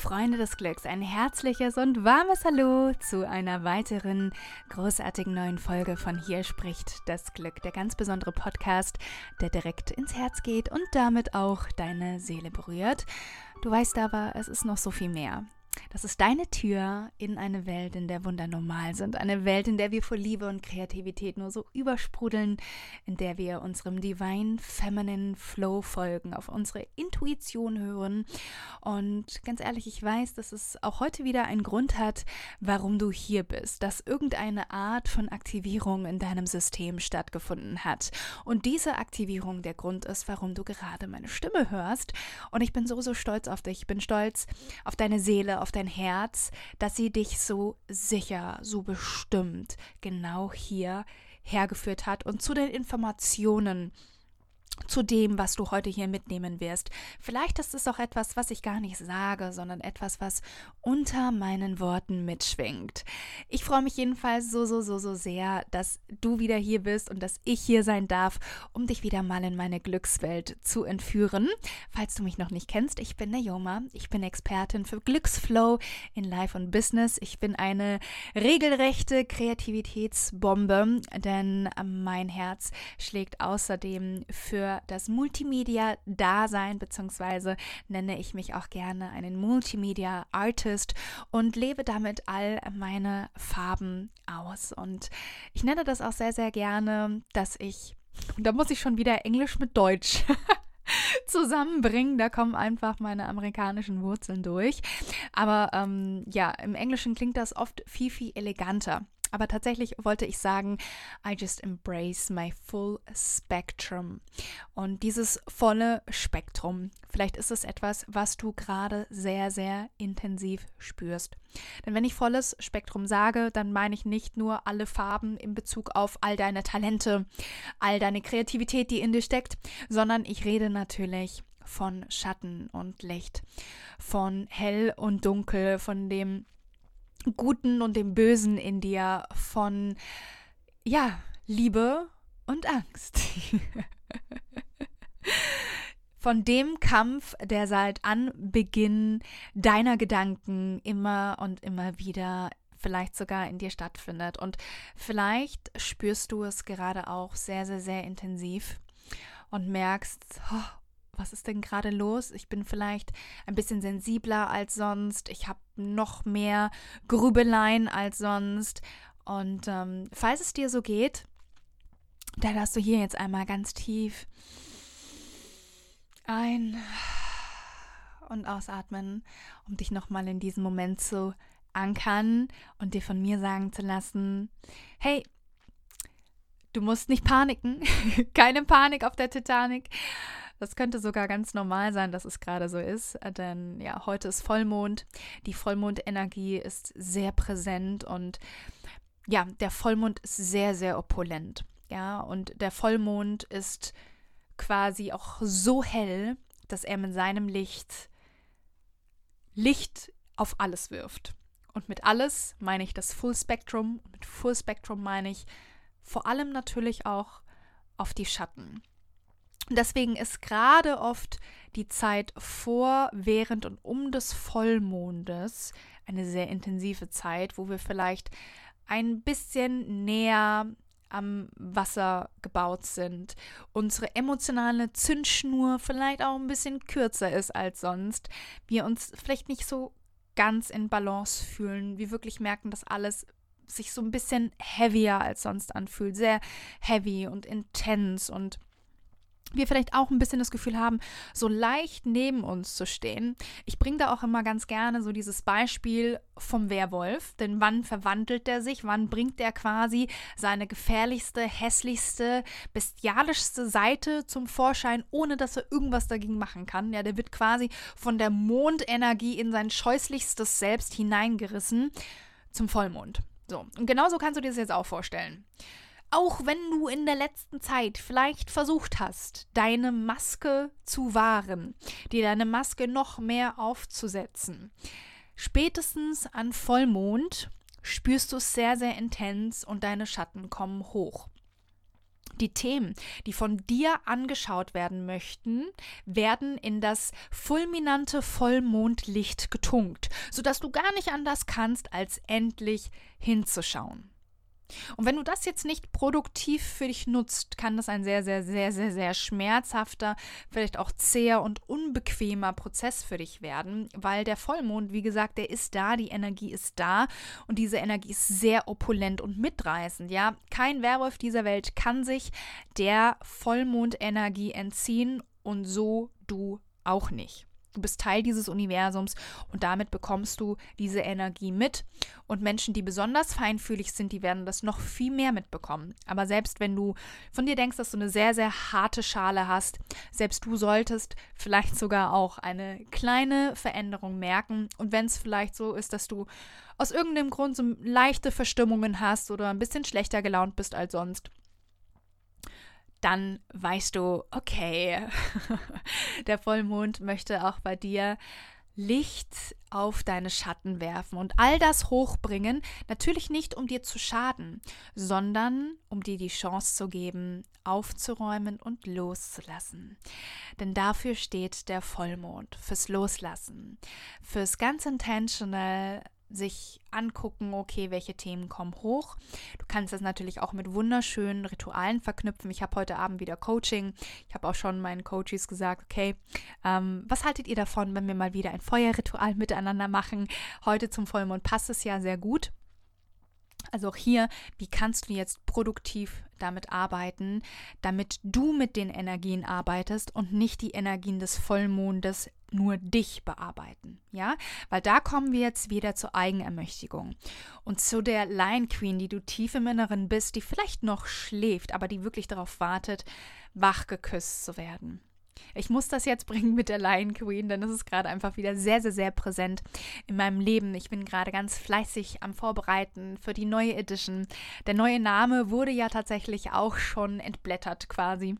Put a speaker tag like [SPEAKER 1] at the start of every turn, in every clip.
[SPEAKER 1] Freunde des Glücks, ein herzliches und warmes Hallo zu einer weiteren großartigen neuen Folge von Hier spricht das Glück, der ganz besondere Podcast, der direkt ins Herz geht und damit auch deine Seele berührt. Du weißt aber, es ist noch so viel mehr. Das ist deine Tür in eine Welt, in der Wunder normal sind. Eine Welt, in der wir vor Liebe und Kreativität nur so übersprudeln, in der wir unserem Divine Feminine Flow folgen, auf unsere Intuition hören. Und ganz ehrlich, ich weiß, dass es auch heute wieder einen Grund hat, warum du hier bist, dass irgendeine Art von Aktivierung in deinem System stattgefunden hat. Und diese Aktivierung der Grund ist, warum du gerade meine Stimme hörst. Und ich bin so, so stolz auf dich. Ich bin stolz auf deine Seele, auf dein Herz, dass sie dich so sicher, so bestimmt genau hier hergeführt hat und zu den Informationen, zu dem, was du heute hier mitnehmen wirst. Vielleicht ist es auch etwas, was ich gar nicht sage, sondern etwas, was unter meinen Worten mitschwingt. Ich freue mich jedenfalls so, so, so, so sehr, dass du wieder hier bist und dass ich hier sein darf, um dich wieder mal in meine Glückswelt zu entführen. Falls du mich noch nicht kennst, ich bin Naoma. Ich bin Expertin für Glücksflow in Life und Business. Ich bin eine regelrechte Kreativitätsbombe, denn mein Herz schlägt außerdem für das Multimedia-Dasein, beziehungsweise nenne ich mich auch gerne einen Multimedia-Artist und lebe damit all meine Farben aus. Und ich nenne das auch sehr, sehr gerne, dass ich, da muss ich schon wieder Englisch mit Deutsch zusammenbringen. Da kommen einfach meine amerikanischen Wurzeln durch. Aber ähm, ja, im Englischen klingt das oft viel, viel eleganter. Aber tatsächlich wollte ich sagen, I just embrace my full spectrum. Und dieses volle Spektrum, vielleicht ist es etwas, was du gerade sehr, sehr intensiv spürst. Denn wenn ich volles Spektrum sage, dann meine ich nicht nur alle Farben in Bezug auf all deine Talente, all deine Kreativität, die in dir steckt, sondern ich rede natürlich von Schatten und Licht, von hell und dunkel, von dem Guten und dem Bösen in dir, von, ja, Liebe und Angst. von dem Kampf, der seit Anbeginn deiner Gedanken immer und immer wieder vielleicht sogar in dir stattfindet. Und vielleicht spürst du es gerade auch sehr, sehr, sehr intensiv und merkst, oh, was ist denn gerade los? Ich bin vielleicht ein bisschen sensibler als sonst. Ich habe noch mehr Grübeleien als sonst. Und ähm, falls es dir so geht, dann darfst du hier jetzt einmal ganz tief ein und ausatmen, um dich nochmal in diesem Moment zu ankern und dir von mir sagen zu lassen, hey, du musst nicht paniken, keine Panik auf der Titanic. Das könnte sogar ganz normal sein, dass es gerade so ist, denn ja, heute ist Vollmond. Die Vollmondenergie ist sehr präsent und ja, der Vollmond ist sehr, sehr opulent. Ja, und der Vollmond ist quasi auch so hell, dass er mit seinem Licht Licht auf alles wirft. Und mit alles meine ich das Full Spectrum. Mit Full Spectrum meine ich vor allem natürlich auch auf die Schatten. Deswegen ist gerade oft die Zeit vor, während und um des Vollmondes eine sehr intensive Zeit, wo wir vielleicht ein bisschen näher am Wasser gebaut sind, unsere emotionale Zündschnur vielleicht auch ein bisschen kürzer ist als sonst, wir uns vielleicht nicht so ganz in Balance fühlen, wir wirklich merken, dass alles sich so ein bisschen heavier als sonst anfühlt, sehr heavy und intens und wir vielleicht auch ein bisschen das Gefühl haben, so leicht neben uns zu stehen. Ich bringe da auch immer ganz gerne so dieses Beispiel vom Werwolf, denn wann verwandelt er sich, wann bringt er quasi seine gefährlichste, hässlichste, bestialischste Seite zum Vorschein, ohne dass er irgendwas dagegen machen kann. Ja, der wird quasi von der Mondenergie in sein scheußlichstes Selbst hineingerissen zum Vollmond. So, und genauso kannst du dir das jetzt auch vorstellen. Auch wenn du in der letzten Zeit vielleicht versucht hast, deine Maske zu wahren, dir deine Maske noch mehr aufzusetzen, spätestens an Vollmond spürst du es sehr, sehr intens und deine Schatten kommen hoch. Die Themen, die von dir angeschaut werden möchten, werden in das fulminante Vollmondlicht getunkt, sodass du gar nicht anders kannst, als endlich hinzuschauen. Und wenn du das jetzt nicht produktiv für dich nutzt, kann das ein sehr, sehr, sehr, sehr, sehr schmerzhafter, vielleicht auch zäher und unbequemer Prozess für dich werden, weil der Vollmond, wie gesagt, der ist da, die Energie ist da und diese Energie ist sehr opulent und mitreißend. Ja, kein Werwolf dieser Welt kann sich der Vollmondenergie entziehen und so du auch nicht. Du bist Teil dieses Universums und damit bekommst du diese Energie mit. Und Menschen, die besonders feinfühlig sind, die werden das noch viel mehr mitbekommen. Aber selbst wenn du von dir denkst, dass du eine sehr, sehr harte Schale hast, selbst du solltest vielleicht sogar auch eine kleine Veränderung merken. Und wenn es vielleicht so ist, dass du aus irgendeinem Grund so leichte Verstimmungen hast oder ein bisschen schlechter gelaunt bist als sonst, dann weißt du, okay, der Vollmond möchte auch bei dir Licht auf deine Schatten werfen und all das hochbringen, natürlich nicht um dir zu schaden, sondern um dir die Chance zu geben, aufzuräumen und loszulassen. Denn dafür steht der Vollmond, fürs Loslassen, fürs ganz intentional sich angucken, okay, welche Themen kommen hoch. Du kannst das natürlich auch mit wunderschönen Ritualen verknüpfen. Ich habe heute Abend wieder Coaching. Ich habe auch schon meinen Coaches gesagt, okay, ähm, was haltet ihr davon, wenn wir mal wieder ein Feuerritual miteinander machen? Heute zum Vollmond passt es ja sehr gut. Also auch hier, wie kannst du jetzt produktiv damit arbeiten, damit du mit den Energien arbeitest und nicht die Energien des Vollmondes nur dich bearbeiten, ja? Weil da kommen wir jetzt wieder zur Eigenermächtigung und zu der Lion Queen, die du tief im Inneren bist, die vielleicht noch schläft, aber die wirklich darauf wartet, wach geküsst zu werden. Ich muss das jetzt bringen mit der Lion Queen, denn es ist gerade einfach wieder sehr, sehr, sehr präsent in meinem Leben. Ich bin gerade ganz fleißig am Vorbereiten für die neue Edition. Der neue Name wurde ja tatsächlich auch schon entblättert quasi.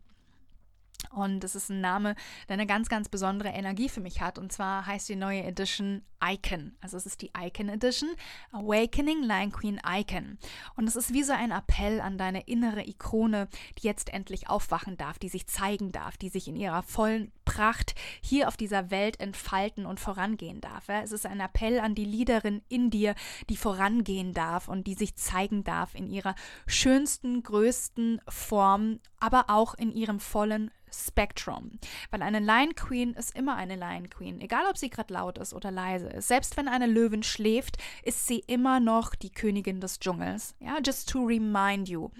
[SPEAKER 1] Und es ist ein Name, der eine ganz, ganz besondere Energie für mich hat. Und zwar heißt die neue Edition Icon. Also es ist die Icon Edition, Awakening Lion Queen Icon. Und es ist wie so ein Appell an deine innere Ikone, die jetzt endlich aufwachen darf, die sich zeigen darf, die sich in ihrer vollen Pracht hier auf dieser Welt entfalten und vorangehen darf. Es ist ein Appell an die Leaderin in dir, die vorangehen darf und die sich zeigen darf in ihrer schönsten, größten Form, aber auch in ihrem vollen Spektrum. Weil eine Lion Queen ist immer eine Lion Queen, egal ob sie gerade laut ist oder leise ist. Selbst wenn eine Löwin schläft, ist sie immer noch die Königin des Dschungels. Ja, just to remind you.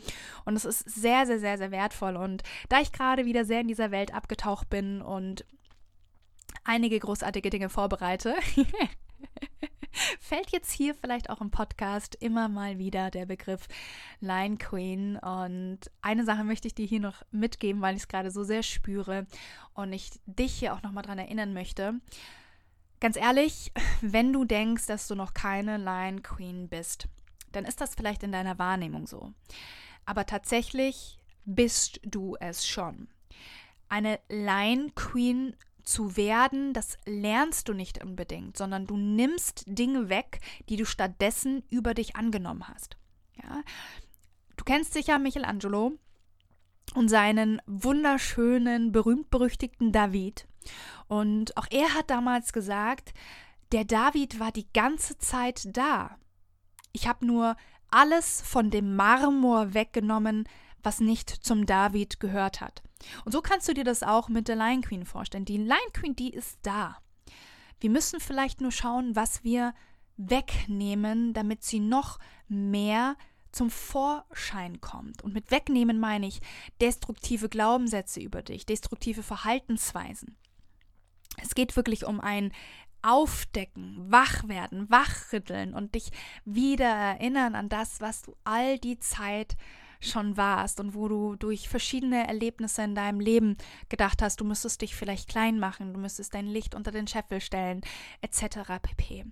[SPEAKER 1] Und es ist sehr, sehr, sehr, sehr wertvoll. Und da ich gerade wieder sehr in dieser Welt abgetaucht bin und einige großartige Dinge vorbereite, fällt jetzt hier vielleicht auch im Podcast immer mal wieder der Begriff Line Queen. Und eine Sache möchte ich dir hier noch mitgeben, weil ich es gerade so sehr spüre und ich dich hier auch nochmal dran erinnern möchte. Ganz ehrlich, wenn du denkst, dass du noch keine Line Queen bist, dann ist das vielleicht in deiner Wahrnehmung so. Aber tatsächlich bist du es schon. Eine Line Queen zu werden, das lernst du nicht unbedingt, sondern du nimmst Dinge weg, die du stattdessen über dich angenommen hast. Ja? Du kennst sicher Michelangelo und seinen wunderschönen, berühmt-berüchtigten David. Und auch er hat damals gesagt, der David war die ganze Zeit da. Ich habe nur alles von dem Marmor weggenommen, was nicht zum David gehört hat. Und so kannst du dir das auch mit der Lion Queen vorstellen. Die Lion Queen, die ist da. Wir müssen vielleicht nur schauen, was wir wegnehmen, damit sie noch mehr zum Vorschein kommt. Und mit wegnehmen meine ich destruktive Glaubenssätze über dich, destruktive Verhaltensweisen. Es geht wirklich um ein Aufdecken, Wachwerden, Wachrütteln und dich wieder erinnern an das, was du all die Zeit schon warst und wo du durch verschiedene Erlebnisse in deinem Leben gedacht hast, du müsstest dich vielleicht klein machen, du müsstest dein Licht unter den Scheffel stellen, etc. pp.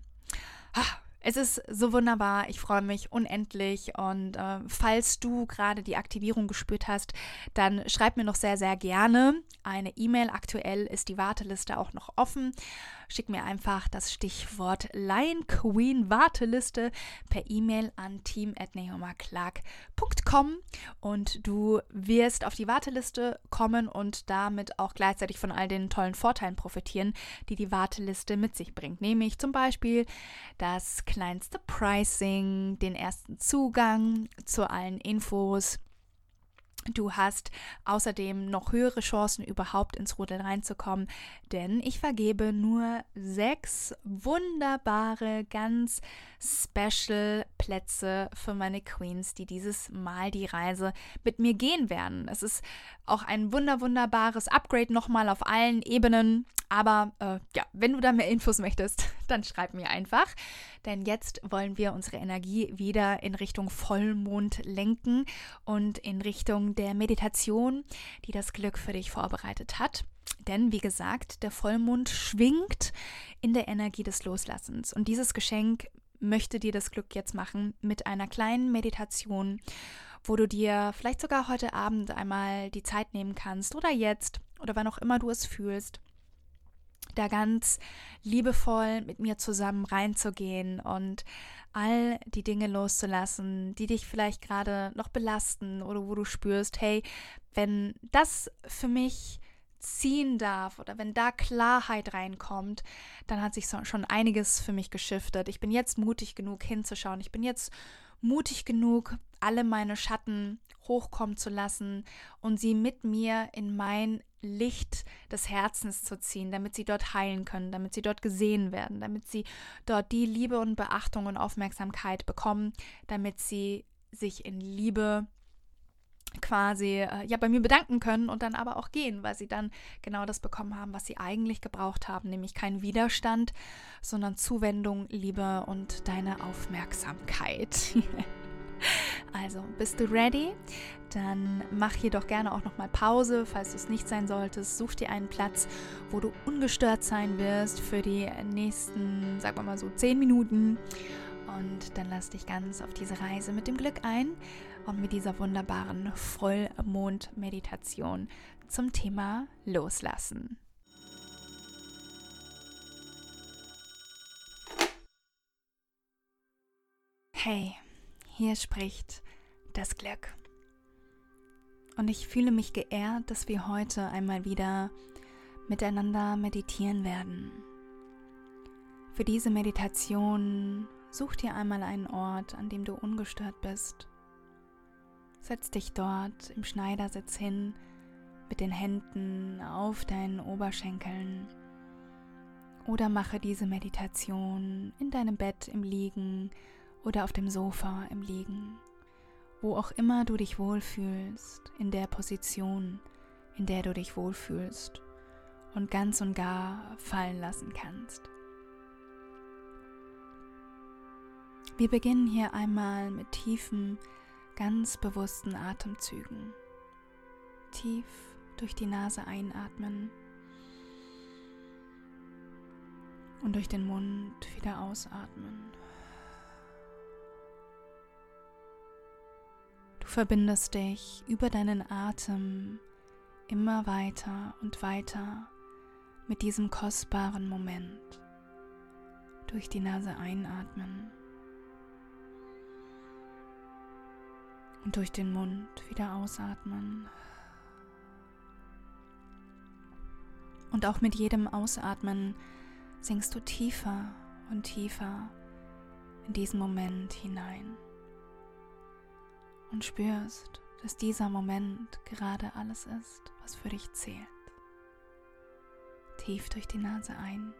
[SPEAKER 1] Es ist so wunderbar. Ich freue mich unendlich. Und äh, falls du gerade die Aktivierung gespürt hast, dann schreib mir noch sehr, sehr gerne eine E-Mail. Aktuell ist die Warteliste auch noch offen. Schick mir einfach das Stichwort Lion Queen Warteliste per E-Mail an team.neomaclark.com und du wirst auf die Warteliste kommen und damit auch gleichzeitig von all den tollen Vorteilen profitieren, die die Warteliste mit sich bringt. Nämlich zum Beispiel das kleinste Pricing, den ersten Zugang zu allen Infos, Du hast außerdem noch höhere Chancen, überhaupt ins Rudel reinzukommen, denn ich vergebe nur sechs wunderbare, ganz special Plätze für meine Queens, die dieses Mal die Reise mit mir gehen werden. Es ist auch ein wunder, wunderbares Upgrade nochmal auf allen Ebenen. Aber äh, ja, wenn du da mehr Infos möchtest, dann schreib mir einfach. Denn jetzt wollen wir unsere Energie wieder in Richtung Vollmond lenken und in Richtung der Meditation, die das Glück für dich vorbereitet hat. Denn wie gesagt, der Vollmond schwingt in der Energie des Loslassens. Und dieses Geschenk möchte dir das Glück jetzt machen mit einer kleinen Meditation, wo du dir vielleicht sogar heute Abend einmal die Zeit nehmen kannst oder jetzt oder wann auch immer du es fühlst, da ganz liebevoll mit mir zusammen reinzugehen und all die Dinge loszulassen, die dich vielleicht gerade noch belasten oder wo du spürst, hey, wenn das für mich ziehen darf oder wenn da Klarheit reinkommt, dann hat sich schon einiges für mich geschiftet. Ich bin jetzt mutig genug hinzuschauen. Ich bin jetzt mutig genug, alle meine Schatten hochkommen zu lassen und sie mit mir in mein Licht des Herzens zu ziehen, damit sie dort heilen können, damit sie dort gesehen werden, damit sie dort die Liebe und Beachtung und Aufmerksamkeit bekommen, damit sie sich in Liebe quasi äh, ja bei mir bedanken können und dann aber auch gehen, weil sie dann genau das bekommen haben, was sie eigentlich gebraucht haben, nämlich kein Widerstand, sondern Zuwendung, Liebe und deine Aufmerksamkeit. Also, bist du ready? Dann mach hier doch gerne auch nochmal Pause, falls du es nicht sein solltest. Such dir einen Platz, wo du ungestört sein wirst für die nächsten, sagen wir mal so, 10 Minuten. Und dann lass dich ganz auf diese Reise mit dem Glück ein und mit dieser wunderbaren Vollmond-Meditation zum Thema Loslassen. Hey, hier spricht das Glück. Und ich fühle mich geehrt, dass wir heute einmal wieder miteinander meditieren werden. Für diese Meditation such dir einmal einen Ort, an dem du ungestört bist. Setz dich dort im Schneidersitz hin mit den Händen auf deinen Oberschenkeln oder mache diese Meditation in deinem Bett im Liegen oder auf dem Sofa im Liegen, wo auch immer du dich wohlfühlst, in der Position, in der du dich wohlfühlst und ganz und gar fallen lassen kannst. Wir beginnen hier einmal mit tiefen, ganz bewussten Atemzügen. Tief durch die Nase einatmen und durch den Mund wieder ausatmen. verbindest dich über deinen Atem immer weiter und weiter mit diesem kostbaren Moment. Durch die Nase einatmen und durch den Mund wieder ausatmen. Und auch mit jedem Ausatmen sinkst du tiefer und tiefer in diesen Moment hinein und spürst, dass dieser Moment gerade alles ist, was für dich zählt. Tief durch die Nase ein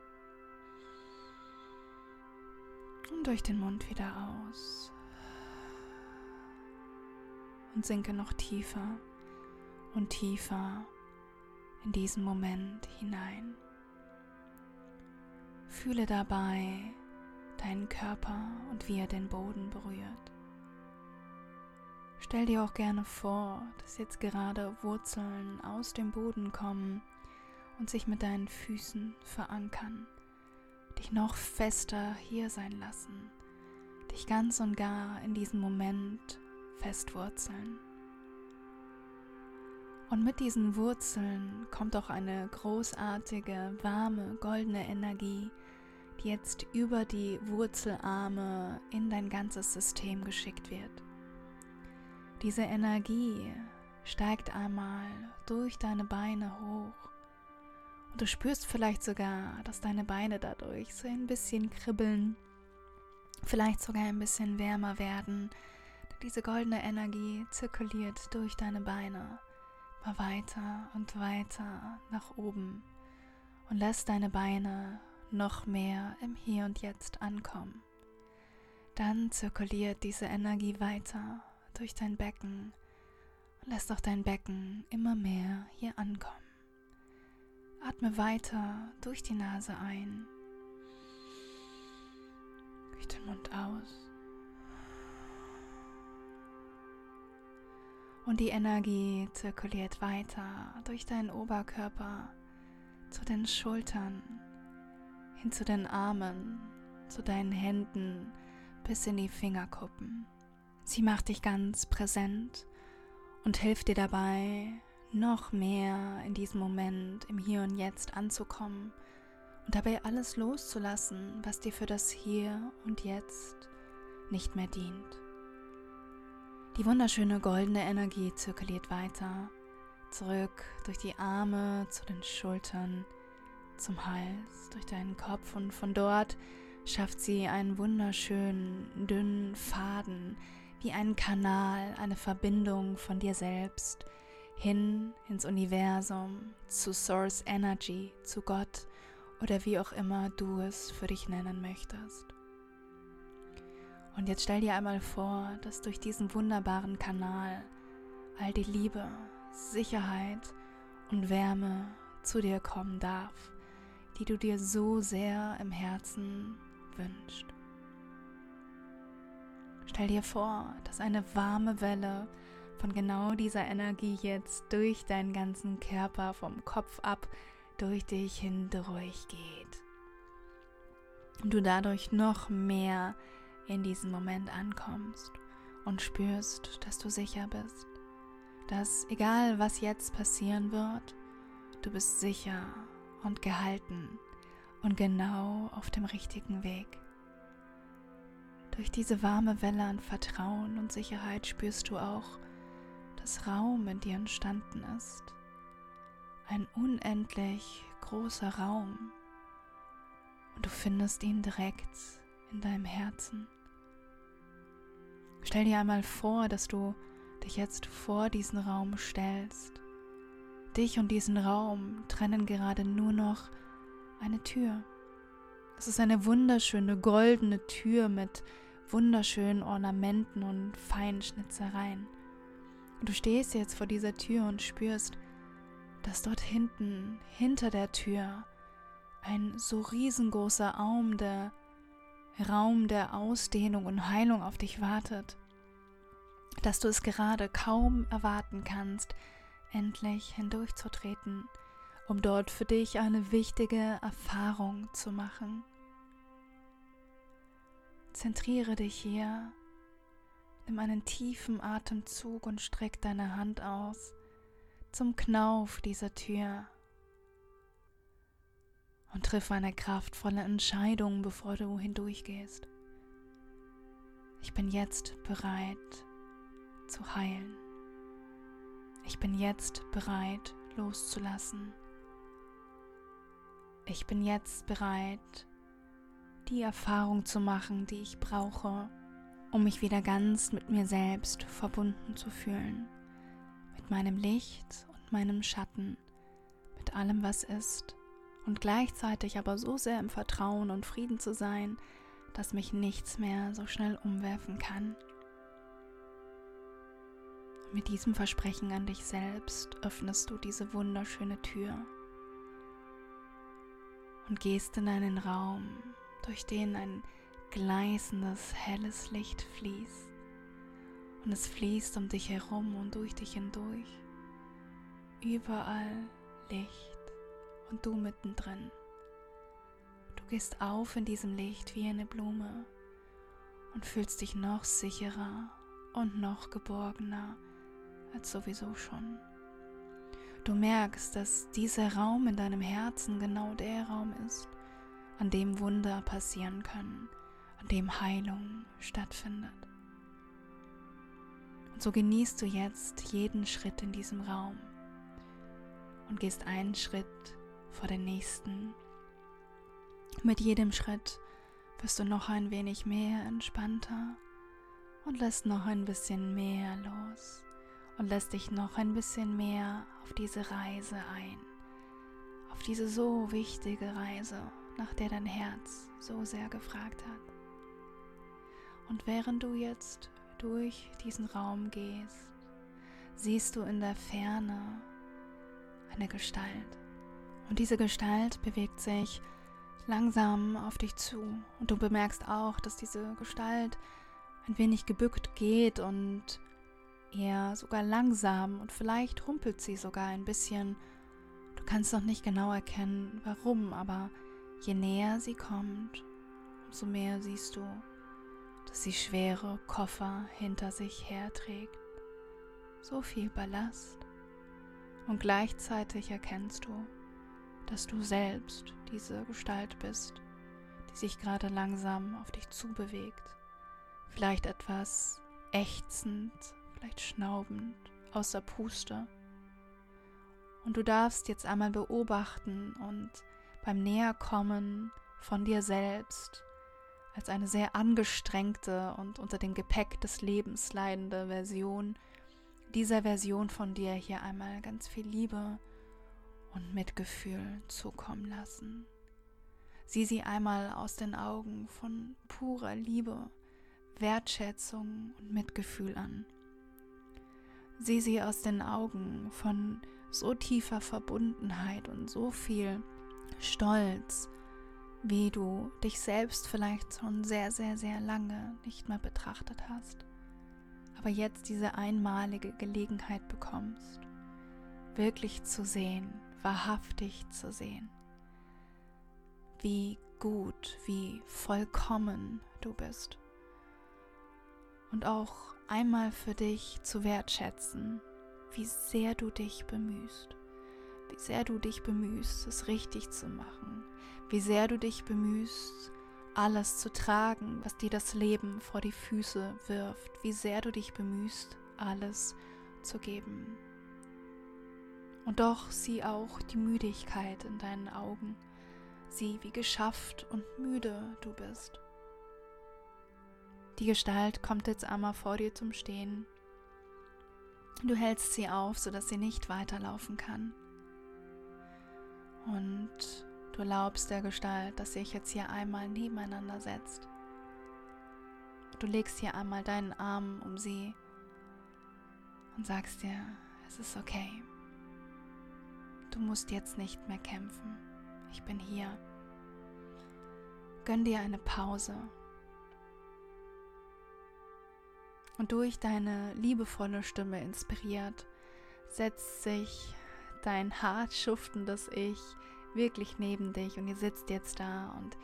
[SPEAKER 1] und durch den Mund wieder aus. Und sinke noch tiefer und tiefer in diesen Moment hinein. Fühle dabei deinen Körper und wie er den Boden berührt. Stell dir auch gerne vor, dass jetzt gerade Wurzeln aus dem Boden kommen und sich mit deinen Füßen verankern, dich noch fester hier sein lassen, dich ganz und gar in diesem Moment festwurzeln. Und mit diesen Wurzeln kommt auch eine großartige, warme, goldene Energie, die jetzt über die Wurzelarme in dein ganzes System geschickt wird. Diese Energie steigt einmal durch deine Beine hoch und du spürst vielleicht sogar, dass deine Beine dadurch so ein bisschen kribbeln, vielleicht sogar ein bisschen wärmer werden. Diese goldene Energie zirkuliert durch deine Beine mal weiter und weiter nach oben und lässt deine Beine noch mehr im Hier und Jetzt ankommen. Dann zirkuliert diese Energie weiter durch dein Becken und lässt auch dein Becken immer mehr hier ankommen. Atme weiter durch die Nase ein, durch den Mund aus. Und die Energie zirkuliert weiter durch deinen Oberkörper zu den Schultern, hin zu den Armen, zu deinen Händen bis in die Fingerkuppen. Sie macht dich ganz präsent und hilft dir dabei, noch mehr in diesem Moment, im Hier und Jetzt anzukommen und dabei alles loszulassen, was dir für das Hier und Jetzt nicht mehr dient. Die wunderschöne goldene Energie zirkuliert weiter, zurück durch die Arme zu den Schultern, zum Hals, durch deinen Kopf und von dort schafft sie einen wunderschönen, dünnen Faden, wie einen Kanal, eine Verbindung von dir selbst hin ins Universum, zu Source Energy, zu Gott oder wie auch immer du es für dich nennen möchtest. Und jetzt stell dir einmal vor, dass durch diesen wunderbaren Kanal all die Liebe, Sicherheit und Wärme zu dir kommen darf, die du dir so sehr im Herzen wünschst. Stell dir vor, dass eine warme Welle von genau dieser Energie jetzt durch deinen ganzen Körper vom Kopf ab durch dich hindurch geht. Und du dadurch noch mehr in diesem Moment ankommst und spürst, dass du sicher bist, dass egal was jetzt passieren wird, du bist sicher und gehalten und genau auf dem richtigen Weg. Durch diese warme Welle an Vertrauen und Sicherheit spürst du auch, dass Raum in dir entstanden ist. Ein unendlich großer Raum. Und du findest ihn direkt in deinem Herzen. Stell dir einmal vor, dass du dich jetzt vor diesen Raum stellst. Dich und diesen Raum trennen gerade nur noch eine Tür. Es ist eine wunderschöne goldene Tür mit wunderschönen Ornamenten und feinen Schnitzereien. Und du stehst jetzt vor dieser Tür und spürst, dass dort hinten, hinter der Tür, ein so riesengroßer Raum der Raum der Ausdehnung und Heilung auf dich wartet, dass du es gerade kaum erwarten kannst, endlich hindurchzutreten, um dort für dich eine wichtige Erfahrung zu machen. Zentriere dich hier, nimm einen tiefen Atemzug und streck deine Hand aus zum Knauf dieser Tür und triff eine kraftvolle Entscheidung, bevor du hindurchgehst. Ich bin jetzt bereit zu heilen. Ich bin jetzt bereit loszulassen. Ich bin jetzt bereit, die Erfahrung zu machen, die ich brauche, um mich wieder ganz mit mir selbst verbunden zu fühlen, mit meinem Licht und meinem Schatten, mit allem, was ist und gleichzeitig aber so sehr im Vertrauen und Frieden zu sein, dass mich nichts mehr so schnell umwerfen kann. Mit diesem Versprechen an dich selbst öffnest du diese wunderschöne Tür und gehst in einen Raum, durch den ein gleißendes, helles Licht fließt. Und es fließt um dich herum und durch dich hindurch. Überall Licht und du mittendrin. Du gehst auf in diesem Licht wie eine Blume
[SPEAKER 2] und fühlst dich noch sicherer und noch geborgener als sowieso schon. Du merkst, dass dieser Raum in deinem Herzen genau der Raum ist, an dem Wunder passieren können, an dem Heilung stattfindet. Und so genießt du jetzt jeden Schritt in diesem Raum und gehst einen Schritt vor den nächsten. Mit jedem Schritt wirst du noch ein wenig mehr entspannter und lässt noch ein bisschen mehr los und lässt dich noch ein bisschen mehr auf diese Reise ein, auf diese so wichtige Reise, nach der dein Herz so sehr gefragt hat. Und während du jetzt durch diesen Raum gehst, siehst du in der Ferne eine Gestalt. Und diese Gestalt bewegt sich langsam auf dich zu. Und du bemerkst auch, dass diese Gestalt ein wenig gebückt geht und eher sogar langsam und vielleicht rumpelt sie sogar ein bisschen. Du kannst noch nicht genau erkennen, warum, aber je näher sie kommt, umso mehr siehst du, dass sie schwere Koffer hinter sich herträgt. So viel Ballast. Und gleichzeitig erkennst du, dass du selbst diese Gestalt bist, die sich gerade langsam auf dich zubewegt. Vielleicht etwas ächzend, vielleicht schnaubend, außer Puste. Und du darfst jetzt einmal beobachten und beim Näherkommen von dir selbst als eine sehr angestrengte und unter dem Gepäck des Lebens leidende Version dieser Version von dir hier einmal ganz viel Liebe und Mitgefühl zukommen lassen. Sieh sie einmal aus den Augen von purer Liebe, Wertschätzung und Mitgefühl an. Sieh sie aus den Augen von so tiefer Verbundenheit und so viel Stolz, wie du dich selbst vielleicht schon sehr, sehr, sehr lange nicht mehr betrachtet hast, aber jetzt diese einmalige Gelegenheit bekommst, wirklich zu sehen, wahrhaftig zu sehen, wie gut, wie vollkommen du bist. Und auch einmal für dich zu wertschätzen, wie sehr du dich bemühst, wie sehr du dich bemühst, es richtig zu machen, wie sehr du dich bemühst, alles zu tragen, was dir das Leben vor die Füße wirft, wie sehr du dich bemühst, alles zu geben. Und doch sieh auch die Müdigkeit in deinen Augen, sieh, wie geschafft und müde du bist. Die Gestalt kommt jetzt einmal vor dir zum Stehen. Du hältst sie auf, sodass sie nicht weiterlaufen kann. Und du erlaubst der Gestalt, dass sich jetzt hier einmal nebeneinander setzt. Du legst hier einmal deinen Arm um sie und sagst dir, es ist okay. Du musst jetzt nicht mehr kämpfen. Ich bin hier. Gönn dir eine Pause. Und durch deine liebevolle Stimme inspiriert, setzt sich dein hart schuftendes Ich wirklich neben dich und ihr sitzt jetzt da und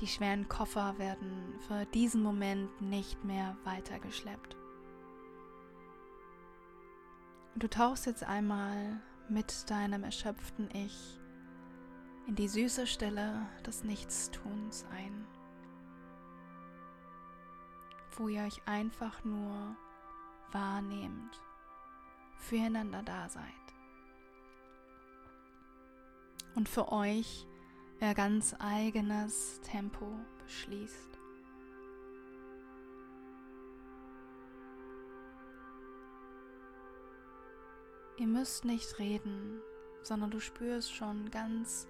[SPEAKER 2] die schweren Koffer werden für diesen Moment nicht mehr weitergeschleppt. Du tauchst jetzt einmal mit deinem erschöpften Ich in die süße Stille des Nichtstuns ein, wo ihr euch einfach nur wahrnehmt, füreinander da seid und für euch euer ganz eigenes Tempo beschließt. Ihr müsst nicht reden, sondern du spürst schon ganz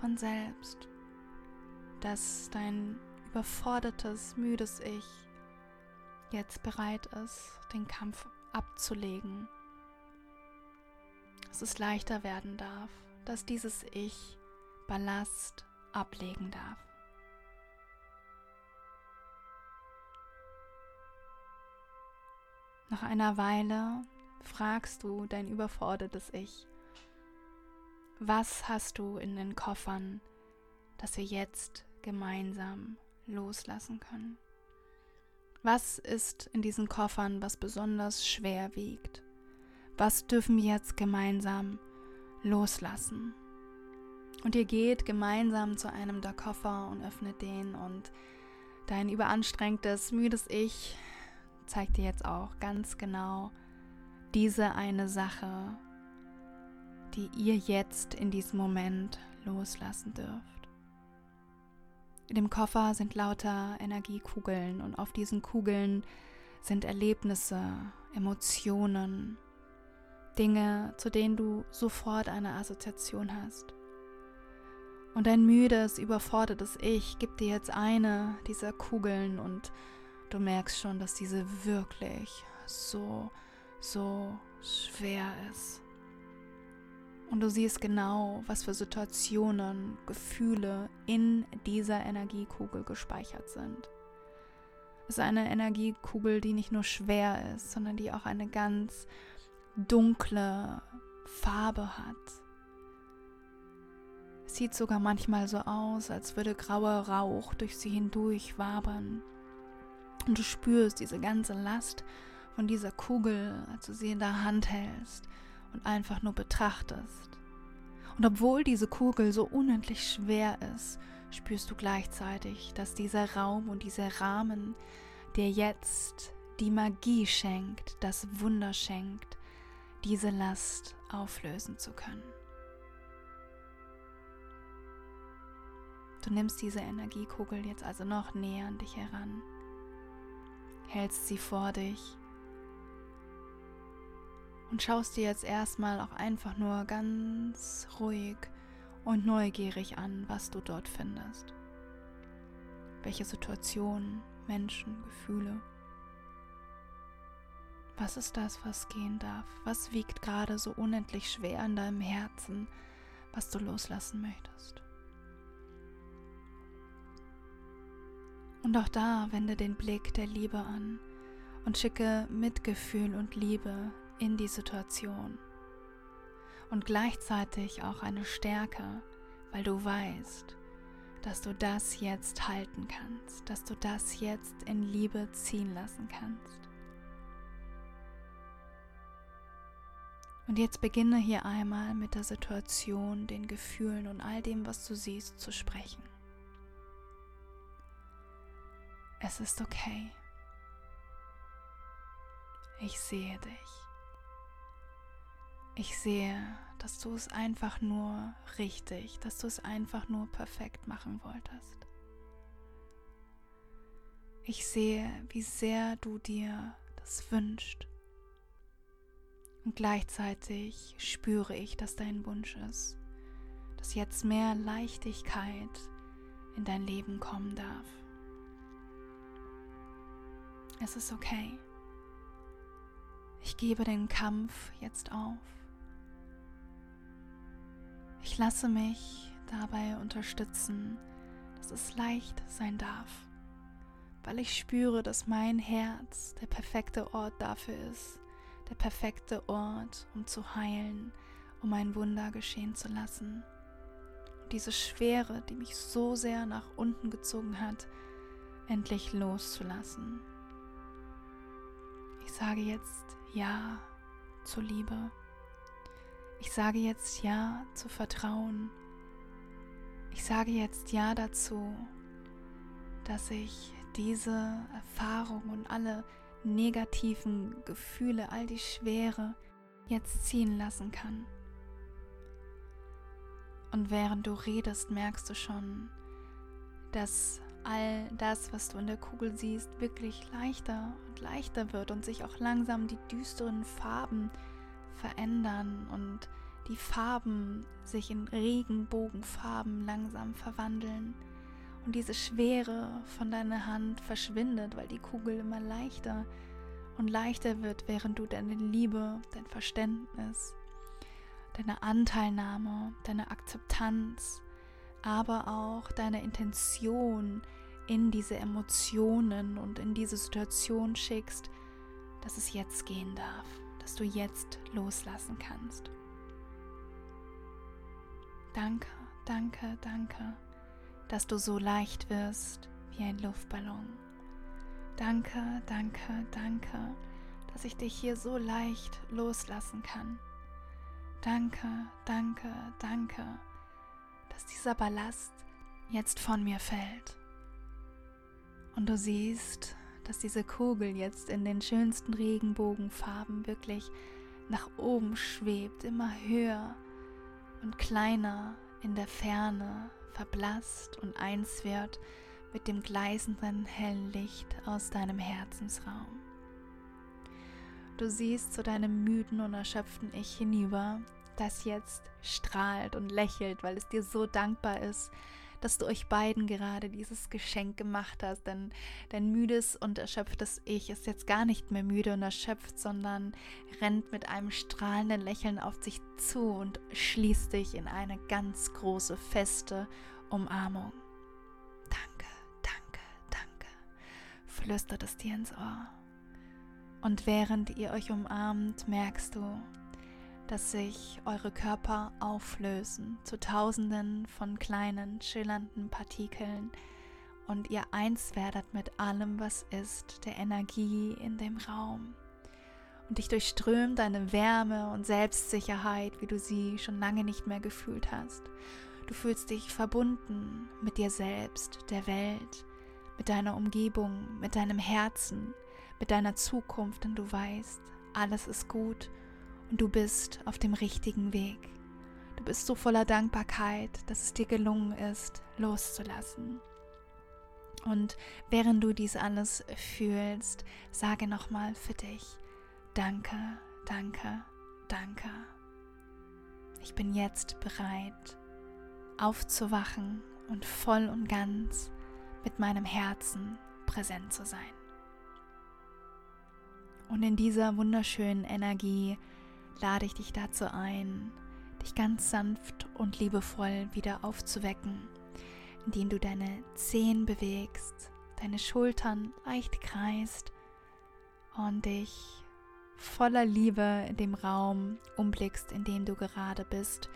[SPEAKER 2] von selbst, dass dein überfordertes, müdes Ich jetzt bereit ist, den Kampf abzulegen. Dass es leichter werden darf, dass dieses Ich Ballast ablegen darf. Nach einer Weile fragst du dein überfordertes Ich, was hast du in den Koffern, das wir jetzt gemeinsam loslassen können. Was ist in diesen Koffern, was besonders schwer wiegt? Was dürfen wir jetzt gemeinsam loslassen? Und ihr geht gemeinsam zu einem der Koffer und öffnet den und dein überanstrengtes, müdes Ich zeigt dir jetzt auch ganz genau diese eine Sache, die ihr jetzt in diesem Moment loslassen dürft. In dem Koffer sind lauter Energiekugeln und auf diesen Kugeln sind Erlebnisse, Emotionen, Dinge, zu denen du sofort eine Assoziation hast. Und dein müdes, überfordertes Ich gibt dir jetzt eine dieser Kugeln und du merkst schon, dass diese wirklich so, so schwer ist. Und du siehst genau, was für Situationen, Gefühle in dieser Energiekugel gespeichert sind. Es ist eine Energiekugel, die nicht nur schwer ist, sondern die auch eine ganz dunkle Farbe hat. Es sieht sogar manchmal so aus, als würde grauer Rauch durch sie hindurch wabern. Und du spürst diese ganze Last von dieser Kugel, als du sie in der Hand hältst und einfach nur betrachtest. Und obwohl diese Kugel so unendlich schwer ist, spürst du gleichzeitig, dass dieser Raum und dieser Rahmen dir jetzt die Magie schenkt, das Wunder schenkt, diese Last auflösen zu können. Du nimmst diese Energiekugel jetzt also noch näher an dich heran, hältst sie vor dich und schaust dir jetzt erstmal auch einfach nur ganz ruhig und neugierig an, was du dort findest. Welche Situationen, Menschen, Gefühle. Was ist das, was gehen darf? Was wiegt gerade so unendlich schwer in deinem Herzen, was du loslassen möchtest? Und auch da wende den Blick der Liebe an und schicke Mitgefühl und Liebe in die Situation. Und gleichzeitig auch eine Stärke, weil du weißt, dass du das jetzt halten kannst, dass du das jetzt in Liebe ziehen lassen kannst. Und jetzt beginne hier einmal mit der Situation, den Gefühlen und all dem, was du siehst, zu sprechen. Es ist okay. Ich sehe dich. Ich sehe, dass du es einfach nur richtig, dass du es einfach nur perfekt machen wolltest. Ich sehe, wie sehr du dir das wünschst. Und gleichzeitig spüre ich, dass dein Wunsch ist, dass jetzt mehr Leichtigkeit in dein Leben kommen darf. Es ist okay. Ich gebe den Kampf jetzt auf. Ich lasse mich dabei unterstützen, dass es leicht sein darf, weil ich spüre, dass mein Herz der perfekte Ort dafür ist, der perfekte Ort, um zu heilen, um ein Wunder geschehen zu lassen. Und diese Schwere, die mich so sehr nach unten gezogen hat, endlich loszulassen. Ich sage jetzt Ja zur Liebe. Ich sage jetzt Ja zu Vertrauen. Ich sage jetzt Ja dazu, dass ich diese Erfahrung und alle negativen Gefühle, all die Schwere jetzt ziehen lassen kann. Und während du redest, merkst du schon, dass all das, was du in der Kugel siehst, wirklich leichter und leichter wird und sich auch langsam die düsteren Farben verändern und die Farben sich in Regenbogenfarben langsam verwandeln und diese Schwere von deiner Hand verschwindet, weil die Kugel immer leichter und leichter wird, während du deine Liebe, dein Verständnis, deine Anteilnahme, deine Akzeptanz, aber auch deine Intention in diese Emotionen und in diese Situation schickst, dass es jetzt gehen darf dass du jetzt loslassen kannst. Danke, danke, danke, dass du so leicht wirst wie ein Luftballon. Danke, danke, danke, dass ich dich hier so leicht loslassen kann. Danke, danke, danke, dass dieser Ballast jetzt von mir fällt. Und du siehst, dass diese Kugel jetzt in den schönsten Regenbogenfarben wirklich nach oben schwebt, immer höher und kleiner in der Ferne verblasst und eins wird mit dem gleißenden hellen Licht aus deinem Herzensraum. Du siehst zu deinem müden und erschöpften Ich hinüber, das jetzt strahlt und lächelt, weil es dir so dankbar ist, dass du euch beiden gerade dieses Geschenk gemacht hast, denn dein müdes und erschöpftes Ich ist jetzt gar nicht mehr müde und erschöpft, sondern rennt mit einem strahlenden Lächeln auf dich zu und schließt dich in eine ganz große, feste Umarmung. Danke, danke, danke, flüstert es dir ins Ohr. Und während ihr euch umarmt, merkst du, dass sich eure Körper auflösen zu tausenden von kleinen, schillernden Partikeln und ihr eins werdet mit allem, was ist, der Energie in dem Raum. Und dich durchströmt eine Wärme und Selbstsicherheit, wie du sie schon lange nicht mehr gefühlt hast. Du fühlst dich verbunden mit dir selbst, der Welt, mit deiner Umgebung, mit deinem Herzen, mit deiner Zukunft, denn du weißt, alles ist gut und du bist auf dem richtigen Weg. Du bist so voller Dankbarkeit, dass es dir gelungen ist, loszulassen. Und während du dies alles fühlst, sage nochmal für dich, danke, danke, danke. Ich bin jetzt bereit, aufzuwachen und voll und ganz mit meinem Herzen präsent zu sein. Und in dieser wunderschönen Energie lade ich dich dazu ein, dich ganz sanft und liebevoll wieder aufzuwecken, indem du deine Zehen bewegst, deine Schultern leicht kreist und dich voller Liebe in dem Raum umblickst, in dem du gerade bist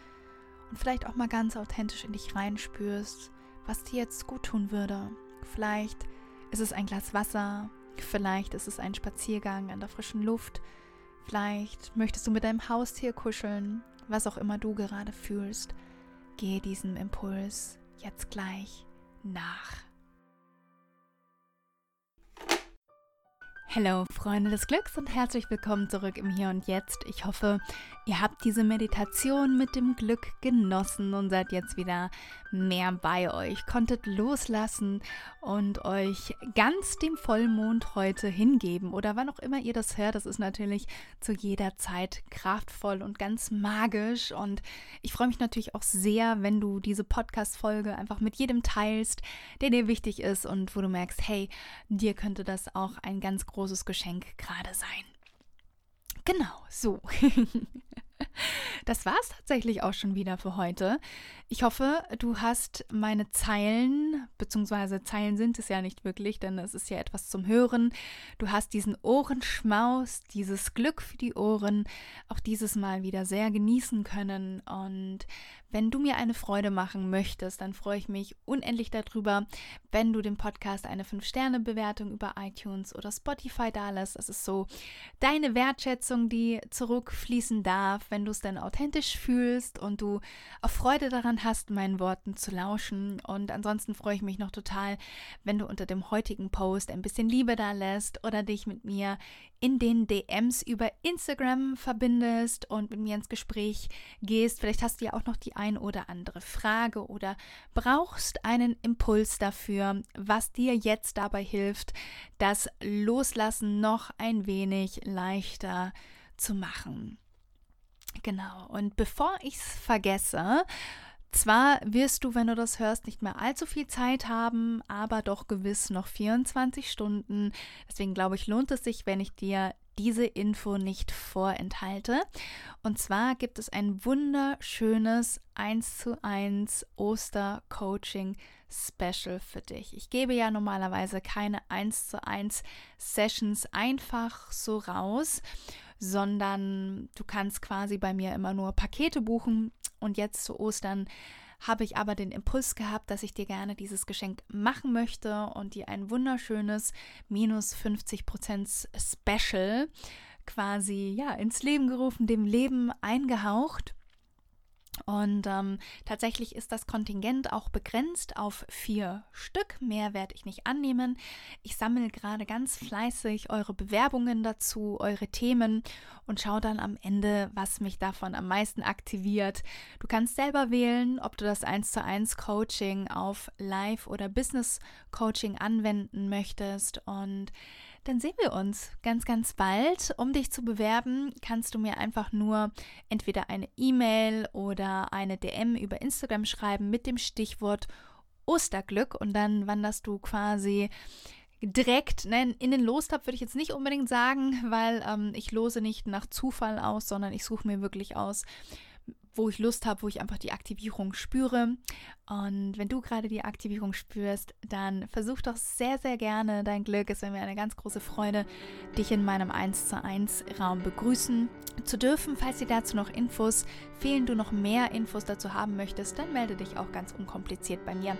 [SPEAKER 2] und vielleicht auch mal ganz authentisch in dich reinspürst, was dir jetzt gut tun würde. Vielleicht ist es ein Glas Wasser, vielleicht ist es ein Spaziergang an der frischen Luft, Vielleicht möchtest du mit deinem Haustier kuscheln, was auch immer du gerade fühlst. Gehe diesem Impuls jetzt gleich nach.
[SPEAKER 1] Hallo Freunde des Glücks und herzlich willkommen zurück im Hier und Jetzt. Ich hoffe, ihr habt diese Meditation mit dem Glück genossen und seid jetzt wieder mehr bei euch, konntet loslassen und euch ganz dem Vollmond heute hingeben oder wann auch immer ihr das hört. Das ist natürlich zu jeder Zeit kraftvoll und ganz magisch und ich freue mich natürlich auch sehr, wenn du diese Podcast-Folge einfach mit jedem teilst, der dir wichtig ist und wo du merkst, hey, dir könnte das auch ein ganz großes Geschenk gerade sein. Genau, so. Das war es tatsächlich auch schon wieder für heute. Ich hoffe, du hast meine Zeilen, beziehungsweise Zeilen sind es ja nicht wirklich, denn es ist ja etwas zum Hören. Du hast diesen Ohrenschmaus, dieses Glück für die Ohren auch dieses Mal wieder sehr genießen können. Und wenn du mir eine Freude machen möchtest, dann freue ich mich unendlich darüber, wenn du dem Podcast eine 5-Sterne-Bewertung über iTunes oder Spotify dalässt. Das ist so deine Wertschätzung, die zurückfließen darf, wenn du es dann authentisch fühlst und du auch Freude daran hast, meinen Worten zu lauschen. Und ansonsten freue ich mich noch total, wenn du unter dem heutigen Post ein bisschen Liebe da lässt oder dich mit mir in den DMs über Instagram verbindest und mit mir ins Gespräch gehst. Vielleicht hast du ja auch noch die ein oder andere Frage oder brauchst einen Impuls dafür, was dir jetzt dabei hilft, das Loslassen noch ein wenig leichter zu machen. Genau, und bevor ich es vergesse, zwar wirst du, wenn du das hörst, nicht mehr allzu viel Zeit haben, aber doch gewiss noch 24 Stunden. Deswegen glaube ich, lohnt es sich, wenn ich dir diese Info nicht vorenthalte. Und zwar gibt es ein wunderschönes 1 zu 1 Oster-Coaching Special für dich. Ich gebe ja normalerweise keine 1 zu 1 Sessions einfach so raus, sondern du kannst quasi bei mir immer nur Pakete buchen und jetzt zu Ostern habe ich aber den Impuls gehabt, dass ich dir gerne dieses Geschenk machen möchte und dir ein wunderschönes minus 50% Special quasi ja ins Leben gerufen, dem Leben eingehaucht. Und ähm, tatsächlich ist das Kontingent auch begrenzt auf vier Stück. Mehr werde ich nicht annehmen. Ich sammle gerade ganz fleißig eure Bewerbungen dazu, eure Themen und schaue dann am Ende, was mich davon am meisten aktiviert. Du kannst selber wählen, ob du das 1 zu 1 Coaching auf Live- oder Business Coaching anwenden möchtest. Und dann sehen wir uns ganz, ganz bald. Um dich zu bewerben, kannst du mir einfach nur entweder eine E-Mail oder eine DM über Instagram schreiben mit dem Stichwort Osterglück und dann wanderst du quasi direkt nein, in den Lostab würde ich jetzt nicht unbedingt sagen, weil ähm, ich lose nicht nach Zufall aus, sondern ich suche mir wirklich aus, wo ich Lust habe, wo ich einfach die Aktivierung spüre. Und wenn du gerade die Aktivierung spürst, dann versuch doch sehr, sehr gerne dein Glück. Es wäre mir eine ganz große Freude, dich in meinem 1 zu 1 Raum begrüßen zu dürfen. Falls dir dazu noch Infos fehlen, du noch mehr Infos dazu haben möchtest, dann melde dich auch ganz unkompliziert bei mir.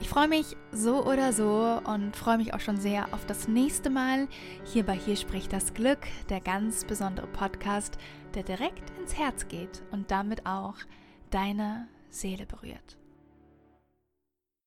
[SPEAKER 1] Ich freue mich so oder so und freue mich auch schon sehr auf das nächste Mal. Hier bei Hier spricht das Glück, der ganz besondere Podcast, der direkt ins Herz geht und damit auch deine Seele berührt.